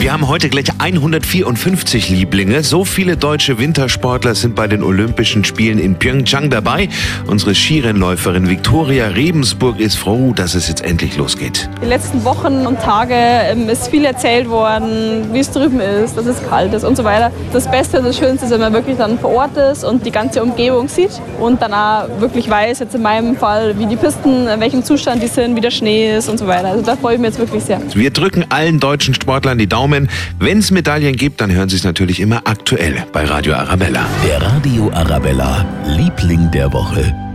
Wir haben heute gleich 154 Lieblinge. So viele deutsche Wintersportler sind bei den Olympischen Spielen in Pyeongchang dabei. Unsere Skirennläuferin Viktoria Rebensburg ist froh, dass es jetzt endlich losgeht. Die letzten Wochen und Tage ähm, ist viel erzählt worden, wie es drüben ist, dass es kalt ist und so weiter. Das Beste und das Schönste ist, wenn man wirklich dann vor Ort ist und die ganze Umgebung sieht und dann auch wirklich weiß, jetzt in meinem Fall, wie die Pisten, in welchem Zustand die sind, wie der Schnee ist und so weiter. Also da freue ich mich jetzt wirklich sehr. Wir drücken allen deutschen Sportlern die Daumen. Wenn es Medaillen gibt, dann hören Sie es natürlich immer aktuell bei Radio Arabella. Der Radio Arabella, Liebling der Woche.